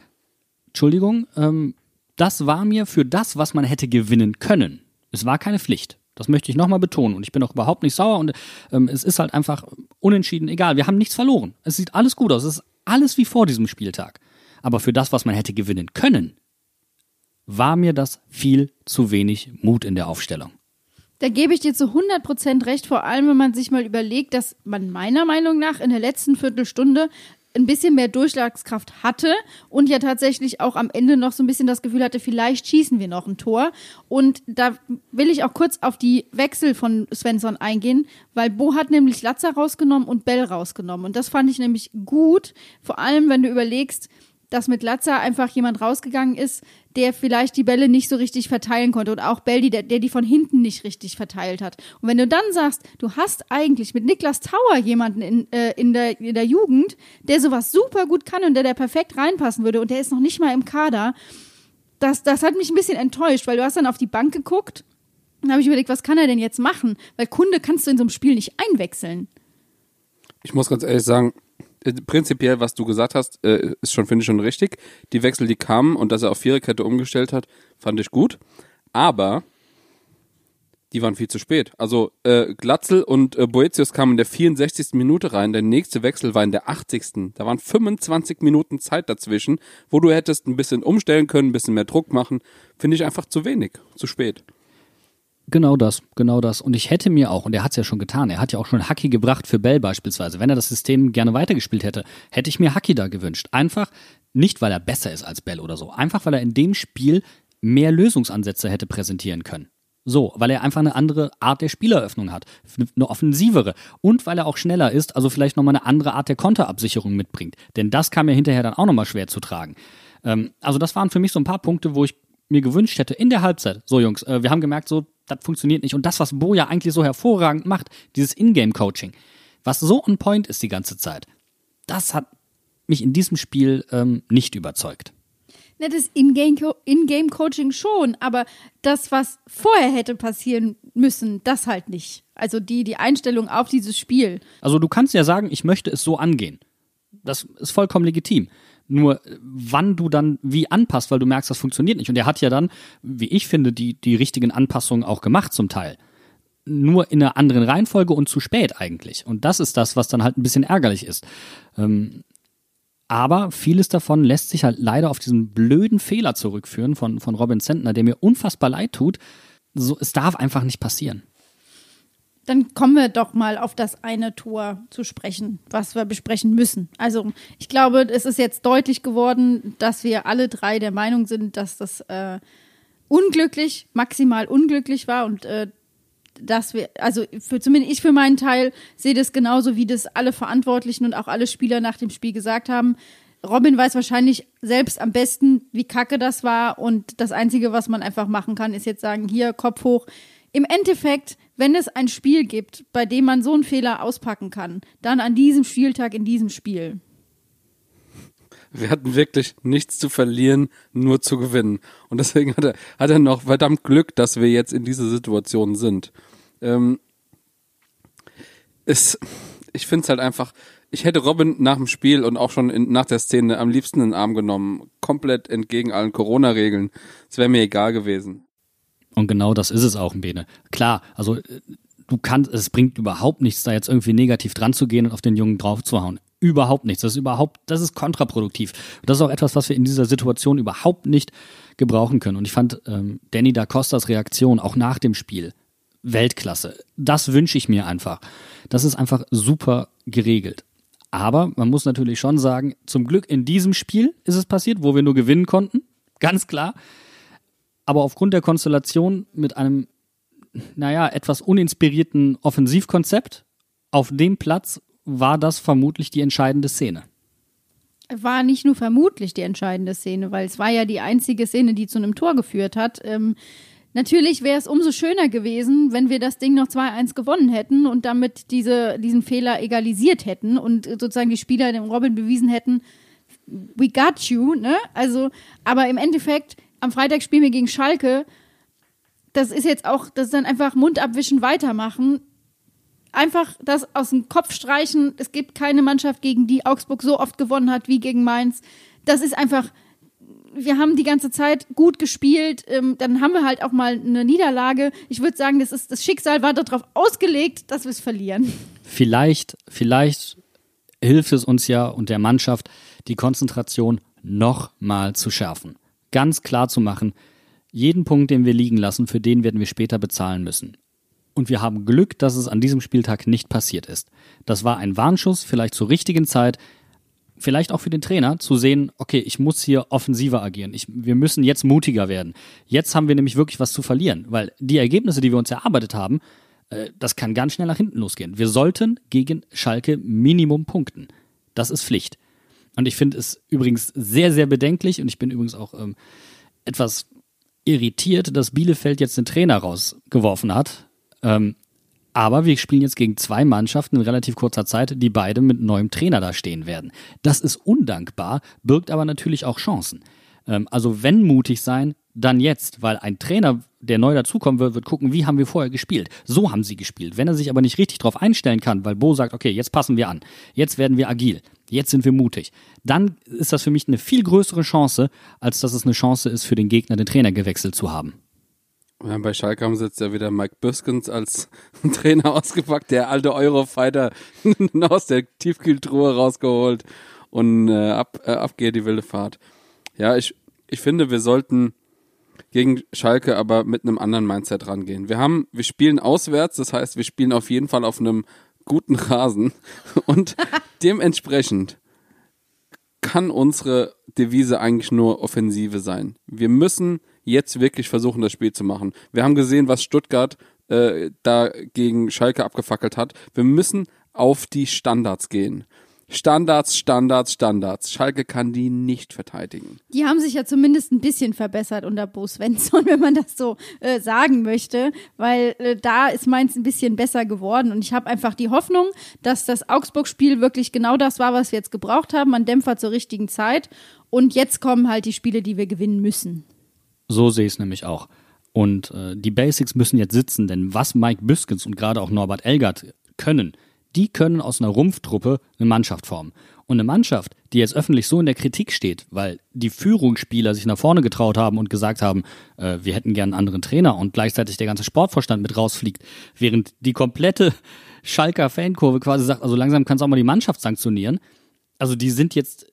Entschuldigung, ähm, das war mir für das, was man hätte gewinnen können. Es war keine Pflicht. Das möchte ich nochmal betonen. Und ich bin auch überhaupt nicht sauer. Und ähm, es ist halt einfach unentschieden. Egal, wir haben nichts verloren. Es sieht alles gut aus. Es ist alles wie vor diesem Spieltag. Aber für das, was man hätte gewinnen können, war mir das viel zu wenig Mut in der Aufstellung. Da gebe ich dir zu 100% recht, vor allem wenn man sich mal überlegt, dass man meiner Meinung nach in der letzten Viertelstunde ein bisschen mehr Durchschlagskraft hatte und ja tatsächlich auch am Ende noch so ein bisschen das Gefühl hatte, vielleicht schießen wir noch ein Tor. Und da will ich auch kurz auf die Wechsel von Svensson eingehen, weil Bo hat nämlich Latzer rausgenommen und Bell rausgenommen. Und das fand ich nämlich gut, vor allem wenn du überlegst, dass mit Latza einfach jemand rausgegangen ist, der vielleicht die Bälle nicht so richtig verteilen konnte und auch Belli, der, der die von hinten nicht richtig verteilt hat. Und wenn du dann sagst, du hast eigentlich mit Niklas Tauer jemanden in, äh, in, der, in der Jugend, der sowas super gut kann und der da perfekt reinpassen würde und der ist noch nicht mal im Kader, das, das hat mich ein bisschen enttäuscht, weil du hast dann auf die Bank geguckt und habe ich überlegt, was kann er denn jetzt machen? Weil Kunde kannst du in so einem Spiel nicht einwechseln. Ich muss ganz ehrlich sagen, prinzipiell, was du gesagt hast, äh, ist schon, finde ich, schon richtig. Die Wechsel, die kamen und dass er auf Viererkette umgestellt hat, fand ich gut. Aber die waren viel zu spät. Also äh, Glatzel und äh, Boetius kamen in der 64. Minute rein. Der nächste Wechsel war in der 80. Da waren 25 Minuten Zeit dazwischen, wo du hättest ein bisschen umstellen können, ein bisschen mehr Druck machen. Finde ich einfach zu wenig, zu spät. Genau das, genau das. Und ich hätte mir auch, und er hat es ja schon getan, er hat ja auch schon Haki gebracht für Bell beispielsweise. Wenn er das System gerne weitergespielt hätte, hätte ich mir Haki da gewünscht. Einfach nicht, weil er besser ist als Bell oder so. Einfach, weil er in dem Spiel mehr Lösungsansätze hätte präsentieren können. So, weil er einfach eine andere Art der Spieleröffnung hat, eine offensivere und weil er auch schneller ist, also vielleicht nochmal eine andere Art der Konterabsicherung mitbringt. Denn das kam ja hinterher dann auch nochmal schwer zu tragen. Ähm, also das waren für mich so ein paar Punkte, wo ich mir gewünscht hätte in der Halbzeit. So Jungs, äh, wir haben gemerkt, so das funktioniert nicht und das, was Bo ja eigentlich so hervorragend macht, dieses Ingame-Coaching, was so on Point ist die ganze Zeit, das hat mich in diesem Spiel ähm, nicht überzeugt. Ne, das Ingame- In-Game-Coaching schon, aber das, was vorher hätte passieren müssen, das halt nicht. Also die, die Einstellung auf dieses Spiel. Also du kannst ja sagen, ich möchte es so angehen. Das ist vollkommen legitim. Nur wann du dann wie anpasst, weil du merkst, das funktioniert nicht. Und er hat ja dann, wie ich finde, die, die richtigen Anpassungen auch gemacht zum Teil. Nur in einer anderen Reihenfolge und zu spät eigentlich. Und das ist das, was dann halt ein bisschen ärgerlich ist. Ähm, aber vieles davon lässt sich halt leider auf diesen blöden Fehler zurückführen von, von Robin Zentner, der mir unfassbar leid tut. So, es darf einfach nicht passieren. Dann kommen wir doch mal auf das eine Tor zu sprechen, was wir besprechen müssen. Also ich glaube, es ist jetzt deutlich geworden, dass wir alle drei der Meinung sind, dass das äh, unglücklich, maximal unglücklich war und äh, dass wir, also für zumindest ich für meinen Teil sehe das genauso, wie das alle Verantwortlichen und auch alle Spieler nach dem Spiel gesagt haben. Robin weiß wahrscheinlich selbst am besten, wie kacke das war und das Einzige, was man einfach machen kann, ist jetzt sagen, hier, Kopf hoch. Im Endeffekt, wenn es ein Spiel gibt, bei dem man so einen Fehler auspacken kann, dann an diesem Spieltag in diesem Spiel. Wir hatten wirklich nichts zu verlieren, nur zu gewinnen. Und deswegen hat er, hat er noch verdammt Glück, dass wir jetzt in dieser Situation sind. Ähm, es, ich finde es halt einfach, ich hätte Robin nach dem Spiel und auch schon in, nach der Szene am liebsten in den Arm genommen. Komplett entgegen allen Corona-Regeln. Es wäre mir egal gewesen. Und genau das ist es auch, Bene. Klar, also äh, du kannst, es bringt überhaupt nichts, da jetzt irgendwie negativ dran zu gehen und auf den Jungen draufzuhauen. Überhaupt nichts. Das ist überhaupt, das ist kontraproduktiv. Und das ist auch etwas, was wir in dieser Situation überhaupt nicht gebrauchen können. Und ich fand ähm, Danny da Costas Reaktion auch nach dem Spiel Weltklasse. Das wünsche ich mir einfach. Das ist einfach super geregelt. Aber man muss natürlich schon sagen, zum Glück in diesem Spiel ist es passiert, wo wir nur gewinnen konnten. Ganz klar. Aber aufgrund der Konstellation mit einem, naja, etwas uninspirierten Offensivkonzept auf dem Platz war das vermutlich die entscheidende Szene. war nicht nur vermutlich die entscheidende Szene, weil es war ja die einzige Szene, die zu einem Tor geführt hat. Ähm, natürlich wäre es umso schöner gewesen, wenn wir das Ding noch 2-1 gewonnen hätten und damit diese, diesen Fehler egalisiert hätten und sozusagen die Spieler dem Robin bewiesen hätten, we got you, ne? Also, aber im Endeffekt, am Freitag spielen wir gegen Schalke. Das ist jetzt auch, das ist dann einfach Mund abwischen, weitermachen einfach das aus dem Kopf streichen. Es gibt keine Mannschaft, gegen die Augsburg so oft gewonnen hat wie gegen Mainz. Das ist einfach, wir haben die ganze Zeit gut gespielt. Ähm, dann haben wir halt auch mal eine Niederlage. Ich würde sagen, das, ist, das Schicksal war darauf ausgelegt, dass wir es verlieren. Vielleicht, vielleicht hilft es uns ja und der Mannschaft, die Konzentration noch mal zu schärfen. Ganz klar zu machen, jeden Punkt, den wir liegen lassen, für den werden wir später bezahlen müssen. Und wir haben Glück, dass es an diesem Spieltag nicht passiert ist. Das war ein Warnschuss, vielleicht zur richtigen Zeit, vielleicht auch für den Trainer, zu sehen, okay, ich muss hier offensiver agieren. Ich, wir müssen jetzt mutiger werden. Jetzt haben wir nämlich wirklich was zu verlieren, weil die Ergebnisse, die wir uns erarbeitet haben, äh, das kann ganz schnell nach hinten losgehen. Wir sollten gegen Schalke Minimum punkten. Das ist Pflicht. Und ich finde es übrigens sehr, sehr bedenklich und ich bin übrigens auch ähm, etwas irritiert, dass Bielefeld jetzt den Trainer rausgeworfen hat. Ähm, aber wir spielen jetzt gegen zwei Mannschaften in relativ kurzer Zeit, die beide mit neuem Trainer da stehen werden. Das ist undankbar, birgt aber natürlich auch Chancen. Ähm, also wenn mutig sein, dann jetzt, weil ein Trainer, der neu dazukommen wird, wird gucken, wie haben wir vorher gespielt. So haben sie gespielt. Wenn er sich aber nicht richtig darauf einstellen kann, weil Bo sagt, okay, jetzt passen wir an, jetzt werden wir agil, jetzt sind wir mutig, dann ist das für mich eine viel größere Chance, als dass es eine Chance ist, für den Gegner den Trainer gewechselt zu haben. Ja, bei Schalke haben sie jetzt ja wieder Mike Biskens als *laughs* Trainer ausgepackt, der alte Eurofighter *laughs* aus der Tiefkühltruhe rausgeholt und äh, ab, äh, ab geht die wilde Fahrt. Ja, ich, ich finde, wir sollten gegen Schalke aber mit einem anderen Mindset rangehen. Wir haben, wir spielen auswärts, das heißt, wir spielen auf jeden Fall auf einem guten Rasen und dementsprechend kann unsere Devise eigentlich nur Offensive sein. Wir müssen jetzt wirklich versuchen, das Spiel zu machen. Wir haben gesehen, was Stuttgart äh, da gegen Schalke abgefackelt hat. Wir müssen auf die Standards gehen. Standards, Standards, Standards. Schalke kann die nicht verteidigen. Die haben sich ja zumindest ein bisschen verbessert unter Bo Svensson, *laughs* wenn man das so äh, sagen möchte, weil äh, da ist Mainz ein bisschen besser geworden und ich habe einfach die Hoffnung, dass das Augsburg-Spiel wirklich genau das war, was wir jetzt gebraucht haben, ein Dämpfer zur richtigen Zeit und jetzt kommen halt die Spiele, die wir gewinnen müssen. So sehe ich es nämlich auch. Und äh, die Basics müssen jetzt sitzen, denn was Mike Büskens und gerade auch Norbert Elgert können, die können aus einer Rumpftruppe eine Mannschaft formen. Und eine Mannschaft, die jetzt öffentlich so in der Kritik steht, weil die Führungsspieler sich nach vorne getraut haben und gesagt haben, äh, wir hätten gern einen anderen Trainer und gleichzeitig der ganze Sportvorstand mit rausfliegt, während die komplette Schalker Fankurve quasi sagt, also langsam kannst du auch mal die Mannschaft sanktionieren. Also die sind jetzt,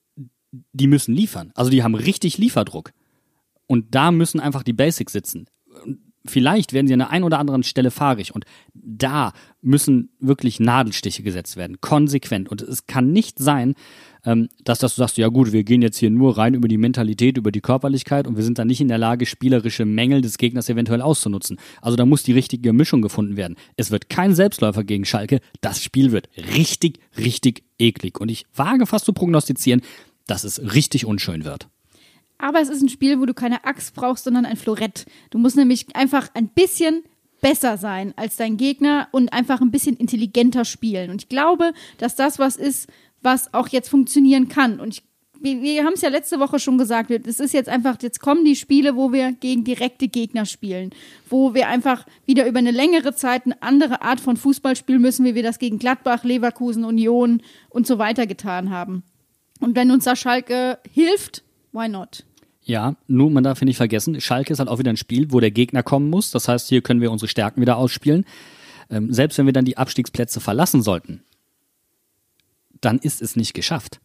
die müssen liefern. Also die haben richtig Lieferdruck. Und da müssen einfach die Basics sitzen. Vielleicht werden sie an der einen oder anderen Stelle fahrig und da müssen wirklich Nadelstiche gesetzt werden, konsequent. Und es kann nicht sein, ähm, dass, dass du sagst, ja gut, wir gehen jetzt hier nur rein über die Mentalität, über die Körperlichkeit und wir sind dann nicht in der Lage, spielerische Mängel des Gegners eventuell auszunutzen. Also da muss die richtige Mischung gefunden werden. Es wird kein Selbstläufer gegen Schalke. Das Spiel wird richtig, richtig eklig. Und ich wage fast zu prognostizieren, dass es richtig unschön wird. Aber es ist ein Spiel, wo du keine Axt brauchst, sondern ein Florett. Du musst nämlich einfach ein bisschen besser sein als dein Gegner und einfach ein bisschen intelligenter spielen. Und ich glaube, dass das was ist, was auch jetzt funktionieren kann. Und ich, wir, wir haben es ja letzte Woche schon gesagt, es ist jetzt einfach, jetzt kommen die Spiele, wo wir gegen direkte Gegner spielen, wo wir einfach wieder über eine längere Zeit eine andere Art von Fußball spielen müssen, wie wir das gegen Gladbach, Leverkusen, Union und so weiter getan haben. Und wenn uns da Schalke hilft, why not? Ja, nur man darf hier nicht vergessen, Schalke ist halt auch wieder ein Spiel, wo der Gegner kommen muss. Das heißt, hier können wir unsere Stärken wieder ausspielen. Ähm, selbst wenn wir dann die Abstiegsplätze verlassen sollten, dann ist es nicht geschafft.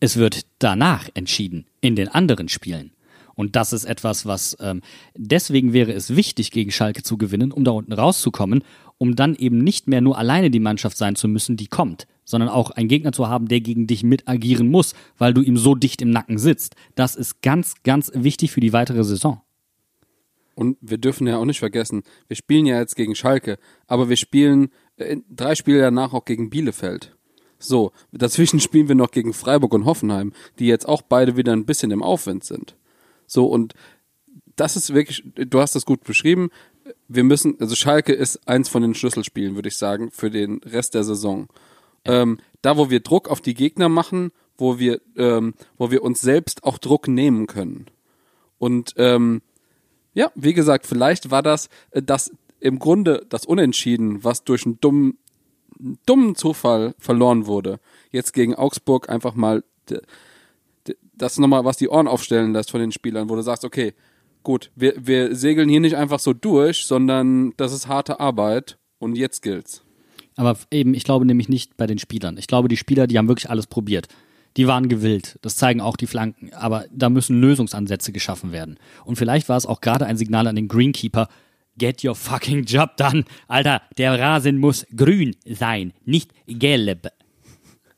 Es wird danach entschieden, in den anderen Spielen. Und das ist etwas, was ähm, deswegen wäre es wichtig, gegen Schalke zu gewinnen, um da unten rauszukommen, um dann eben nicht mehr nur alleine die Mannschaft sein zu müssen, die kommt, sondern auch einen Gegner zu haben, der gegen dich mit agieren muss, weil du ihm so dicht im Nacken sitzt. Das ist ganz, ganz wichtig für die weitere Saison. Und wir dürfen ja auch nicht vergessen, wir spielen ja jetzt gegen Schalke, aber wir spielen äh, drei Spiele danach auch gegen Bielefeld. So, dazwischen *laughs* spielen wir noch gegen Freiburg und Hoffenheim, die jetzt auch beide wieder ein bisschen im Aufwind sind. So, und das ist wirklich, du hast das gut beschrieben. Wir müssen, also Schalke ist eins von den Schlüsselspielen, würde ich sagen, für den Rest der Saison. Ähm, da, wo wir Druck auf die Gegner machen, wo wir, ähm, wo wir uns selbst auch Druck nehmen können. Und ähm, ja, wie gesagt, vielleicht war das äh, das im Grunde das Unentschieden, was durch einen dummen, dummen Zufall verloren wurde. Jetzt gegen Augsburg einfach mal das nochmal, was die Ohren aufstellen lässt von den Spielern, wo du sagst, okay, gut, wir, wir segeln hier nicht einfach so durch, sondern das ist harte Arbeit und jetzt gilt's. Aber eben, ich glaube nämlich nicht bei den Spielern. Ich glaube, die Spieler, die haben wirklich alles probiert. Die waren gewillt. Das zeigen auch die Flanken. Aber da müssen Lösungsansätze geschaffen werden. Und vielleicht war es auch gerade ein Signal an den Greenkeeper. Get your fucking job done. Alter, der Rasen muss grün sein, nicht gelb.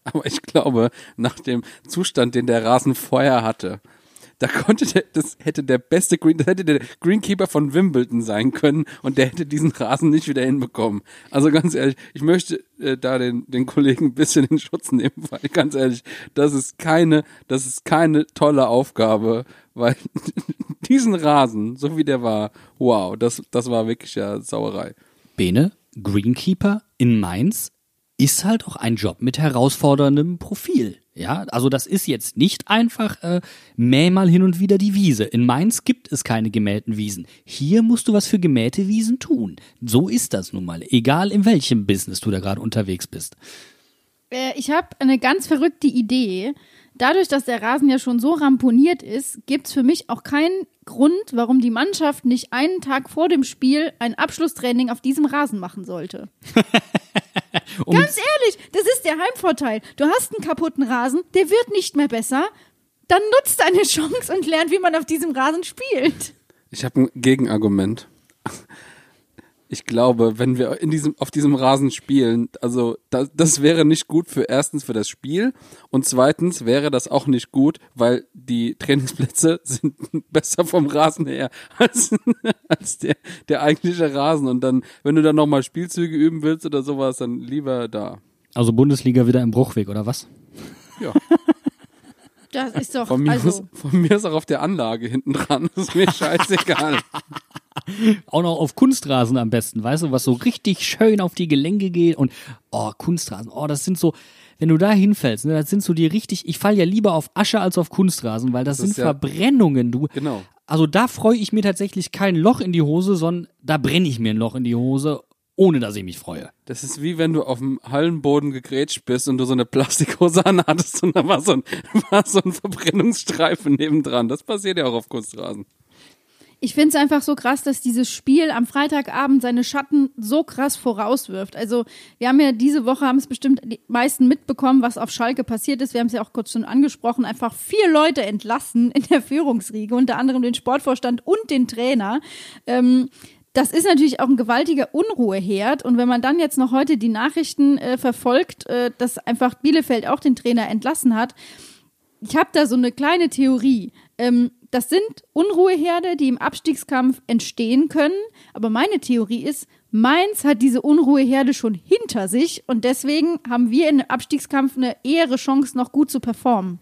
*laughs* Aber ich glaube, nach dem Zustand, den der Rasen vorher hatte, da konnte der, das hätte der beste Green, das hätte der Greenkeeper von Wimbledon sein können und der hätte diesen Rasen nicht wieder hinbekommen. Also ganz ehrlich, ich möchte äh, da den, den Kollegen ein bisschen in Schutz nehmen, *laughs* weil ganz ehrlich, das ist keine, das ist keine tolle Aufgabe, weil *laughs* diesen Rasen, so wie der war, wow, das, das war wirklich ja Sauerei. Bene, Greenkeeper in Mainz ist halt auch ein Job mit herausforderndem Profil. Ja, also das ist jetzt nicht einfach äh, mäh mal hin und wieder die Wiese. In Mainz gibt es keine gemähten Wiesen. Hier musst du was für gemähte Wiesen tun. So ist das nun mal. Egal in welchem Business du da gerade unterwegs bist. Äh, ich habe eine ganz verrückte Idee. Dadurch, dass der Rasen ja schon so ramponiert ist, gibt es für mich auch keinen Grund, warum die Mannschaft nicht einen Tag vor dem Spiel ein Abschlusstraining auf diesem Rasen machen sollte. *laughs* Um Ganz ehrlich, das ist der Heimvorteil. Du hast einen kaputten Rasen, der wird nicht mehr besser. Dann nutzt deine *laughs* Chance und lernt, wie man auf diesem Rasen spielt. Ich habe ein Gegenargument. Ich glaube, wenn wir in diesem, auf diesem Rasen spielen, also das, das wäre nicht gut für erstens für das Spiel und zweitens wäre das auch nicht gut, weil die Trainingsplätze *laughs* sind besser vom Rasen her *laughs* als, als der, der eigentliche Rasen. Und dann, wenn du dann nochmal Spielzüge üben willst oder sowas, dann lieber da. also Bundesliga wieder im Bruchweg, oder was? Ja. *laughs* Das ist doch, Von mir, also, aus, von mir ist auch auf der Anlage hinten dran. Das ist mir scheißegal. *laughs* Auch noch auf Kunstrasen am besten, weißt du, was so richtig schön auf die Gelenke geht und oh, Kunstrasen, oh, das sind so, wenn du da hinfällst, ne, das sind so die richtig, ich fall ja lieber auf Asche als auf Kunstrasen, weil das, Das sind ja- Verbrennungen, du. Genau. Also da freue ich mir tatsächlich kein Loch in die Hose, sondern da brenne ich mir ein Loch in die Hose, ohne dass ich mich freue. Das ist wie wenn du auf dem Hallenboden gegrätscht bist und du so eine Plastikhose anhattest und da war so ein, *laughs* war so ein Verbrennungsstreifen nebendran. Das passiert ja auch auf Kunstrasen. Ich finde es einfach so krass, dass dieses Spiel am Freitagabend seine Schatten so krass vorauswirft. Also wir haben ja diese Woche, haben es bestimmt die meisten mitbekommen, was auf Schalke passiert ist. Wir haben es ja auch kurz schon angesprochen, einfach vier Leute entlassen in der Führungsriege, unter anderem den Sportvorstand und den Trainer. Ähm, das ist natürlich auch ein gewaltiger Unruheherd. Und wenn man dann jetzt noch heute die Nachrichten äh, verfolgt, äh, dass einfach Bielefeld auch den Trainer entlassen hat, ich habe da so eine kleine Theorie. Ähm, das sind Unruheherde, die im Abstiegskampf entstehen können. Aber meine Theorie ist, Mainz hat diese Unruheherde schon hinter sich und deswegen haben wir im Abstiegskampf eine ehere Chance, noch gut zu performen.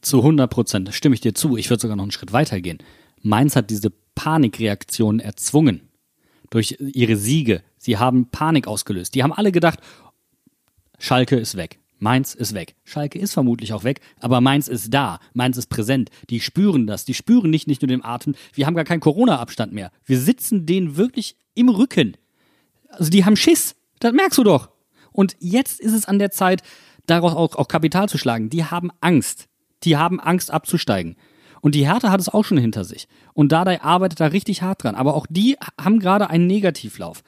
Zu 100 Prozent, stimme ich dir zu. Ich würde sogar noch einen Schritt weiter gehen. Mainz hat diese Panikreaktion erzwungen. Durch ihre Siege. Sie haben Panik ausgelöst. Die haben alle gedacht, Schalke ist weg. Mainz ist weg. Schalke ist vermutlich auch weg, aber Mainz ist da. Mainz ist präsent. Die spüren das. Die spüren nicht, nicht nur den Atem. Wir haben gar keinen Corona-Abstand mehr. Wir sitzen denen wirklich im Rücken. Also die haben Schiss. Das merkst du doch. Und jetzt ist es an der Zeit, daraus auch, auch Kapital zu schlagen. Die haben Angst. Die haben Angst abzusteigen. Und die Hertha hat es auch schon hinter sich. Und Dardai arbeitet da richtig hart dran. Aber auch die haben gerade einen Negativlauf.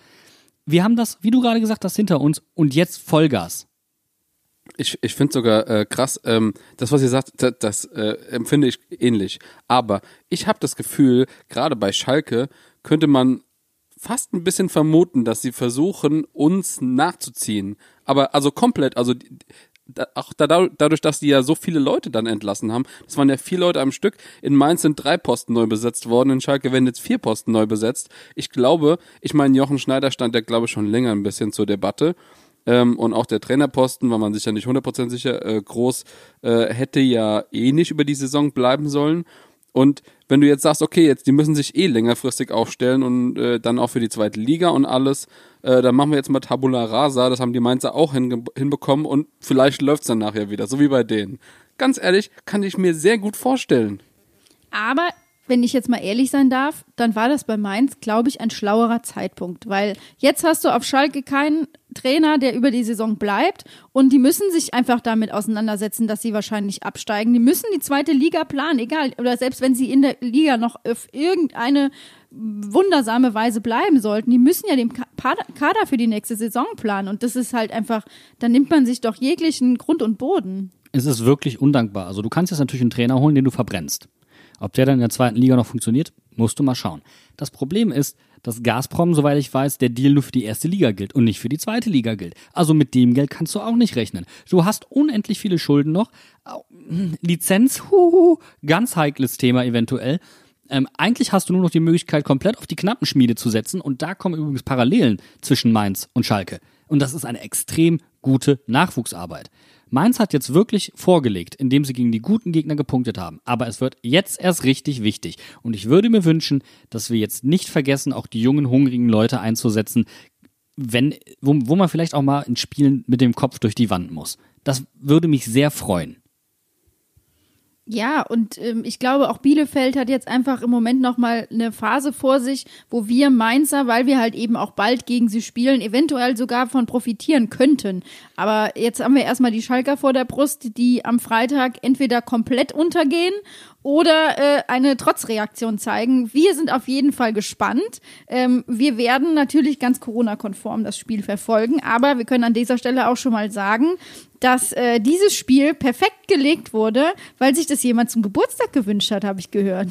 Wir haben das, wie du gerade gesagt hast, hinter uns und jetzt Vollgas. Ich, ich finde sogar äh, krass, ähm, das, was ihr sagt, das, das äh, empfinde ich ähnlich. Aber ich habe das Gefühl, gerade bei Schalke könnte man fast ein bisschen vermuten, dass sie versuchen, uns nachzuziehen. Aber also komplett, also da, auch da, dadurch, dass die ja so viele Leute dann entlassen haben, das waren ja vier Leute am Stück. In Mainz sind drei Posten neu besetzt worden, in Schalke werden jetzt vier Posten neu besetzt. Ich glaube, ich meine, Jochen Schneider stand ja, glaube ich, schon länger ein bisschen zur Debatte. Ähm, und auch der Trainerposten, war man sich ja nicht 100% sicher, äh, groß, äh, hätte ja eh nicht über die Saison bleiben sollen. Und wenn du jetzt sagst, okay, jetzt die müssen sich eh längerfristig aufstellen und äh, dann auch für die zweite Liga und alles, äh, dann machen wir jetzt mal Tabula Rasa, das haben die Mainzer auch hinbekommen und vielleicht läuft's dann nachher wieder, so wie bei denen. Ganz ehrlich, kann ich mir sehr gut vorstellen. Aber wenn ich jetzt mal ehrlich sein darf, dann war das bei Mainz, glaube ich, ein schlauerer Zeitpunkt. Weil jetzt hast du auf Schalke keinen Trainer, der über die Saison bleibt. Und die müssen sich einfach damit auseinandersetzen, dass sie wahrscheinlich absteigen. Die müssen die zweite Liga planen, egal. Oder selbst wenn sie in der Liga noch auf irgendeine wundersame Weise bleiben sollten, die müssen ja den Ka- Kader Kader für die nächste Saison planen. Und das ist halt einfach, da nimmt man sich doch jeglichen Grund und Boden. Es ist wirklich undankbar. Also du kannst jetzt natürlich einen Trainer holen, den du verbrennst. Ob der dann in der zweiten Liga noch funktioniert, musst du mal schauen. Das Problem ist, dass Gazprom, soweit ich weiß, der Deal nur für die erste Liga gilt und nicht für die zweite Liga gilt. Also mit dem Geld kannst du auch nicht rechnen. Du hast unendlich viele Schulden noch. Hm, Lizenz, huhu, ganz heikles Thema eventuell. Ähm, eigentlich hast du nur noch die Möglichkeit, komplett auf die Knappenschmiede zu setzen. Und da kommen übrigens Parallelen zwischen Mainz und Schalke. Und das ist eine extrem gute Nachwuchsarbeit. Mainz hat jetzt wirklich vorgelegt, indem sie gegen die guten Gegner gepunktet haben. Aber es wird jetzt erst richtig wichtig. Und ich würde mir wünschen, dass wir jetzt nicht vergessen, auch die jungen, hungrigen Leute einzusetzen, wenn, wo, wo man vielleicht auch mal in Spielen mit dem Kopf durch die Wand muss. Das würde mich sehr freuen. Ja, und ähm, ich glaube, auch Bielefeld hat jetzt einfach im Moment nochmal eine Phase vor sich, wo wir Mainzer, weil wir halt eben auch bald gegen sie spielen, eventuell sogar von profitieren könnten. Aber jetzt haben wir erstmal die Schalker vor der Brust, die am Freitag entweder komplett untergehen oder äh, eine Trotzreaktion zeigen. Wir sind auf jeden Fall gespannt. Ähm, wir werden natürlich ganz Corona-konform das Spiel verfolgen, aber wir können an dieser Stelle auch schon mal sagen, dass äh, dieses Spiel perfekt gelegt wurde, weil sich das jemand zum Geburtstag gewünscht hat, habe ich gehört.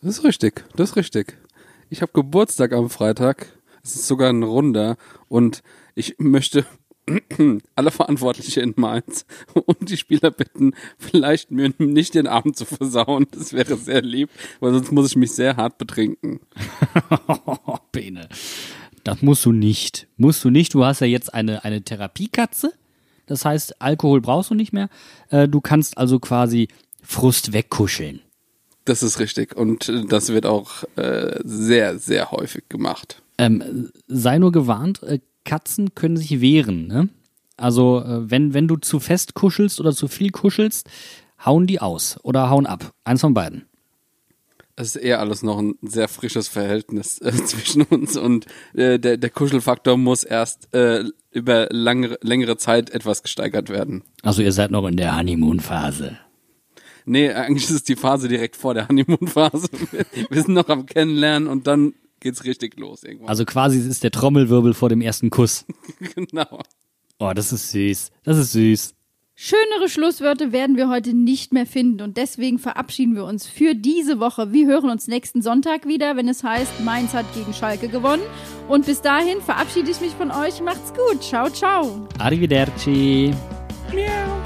Das ist richtig, das ist richtig. Ich habe Geburtstag am Freitag. Es ist sogar ein Runder und ich möchte *clears throat* alle Verantwortliche in Mainz *laughs* und die Spieler bitten, vielleicht mir nicht den Abend zu versauen. Das wäre sehr lieb, weil sonst muss ich mich sehr hart betrinken. *laughs* Bene. Das musst du nicht. Musst du nicht. Du hast ja jetzt eine, eine Therapiekatze. Das heißt, Alkohol brauchst du nicht mehr. Äh, Du kannst also quasi Frust wegkuscheln. Das ist richtig und das wird auch äh, sehr, sehr häufig gemacht. Ähm, sei nur gewarnt, äh, Katzen können sich wehren. Ne? Also äh, wenn, wenn du zu fest kuschelst oder zu viel kuschelst, hauen die aus oder hauen ab. Eins von beiden. Es ist eher alles noch ein sehr frisches Verhältnis äh, *laughs* zwischen uns und äh, der, der Kuschelfaktor muss erst äh, über langere, längere Zeit etwas gesteigert werden. Also ihr seid noch in der Honeymoon-Phase. Nee, eigentlich ist es die Phase direkt vor der Honeymoon-Phase. *laughs* Wir sind noch am Kennenlernen und dann geht's richtig los irgendwann. Also quasi es ist der Trommelwirbel vor dem ersten Kuss. *laughs* genau. Oh, das ist süß. Das ist süß. Schönere Schlusswörter werden wir heute nicht mehr finden und deswegen verabschieden wir uns für diese Woche. Wir hören uns nächsten Sonntag wieder, wenn es heißt, Mainz hat gegen Schalke gewonnen. Und bis dahin verabschiede ich mich von euch. Macht's gut. Ciao, ciao. Arrivederci. Miau.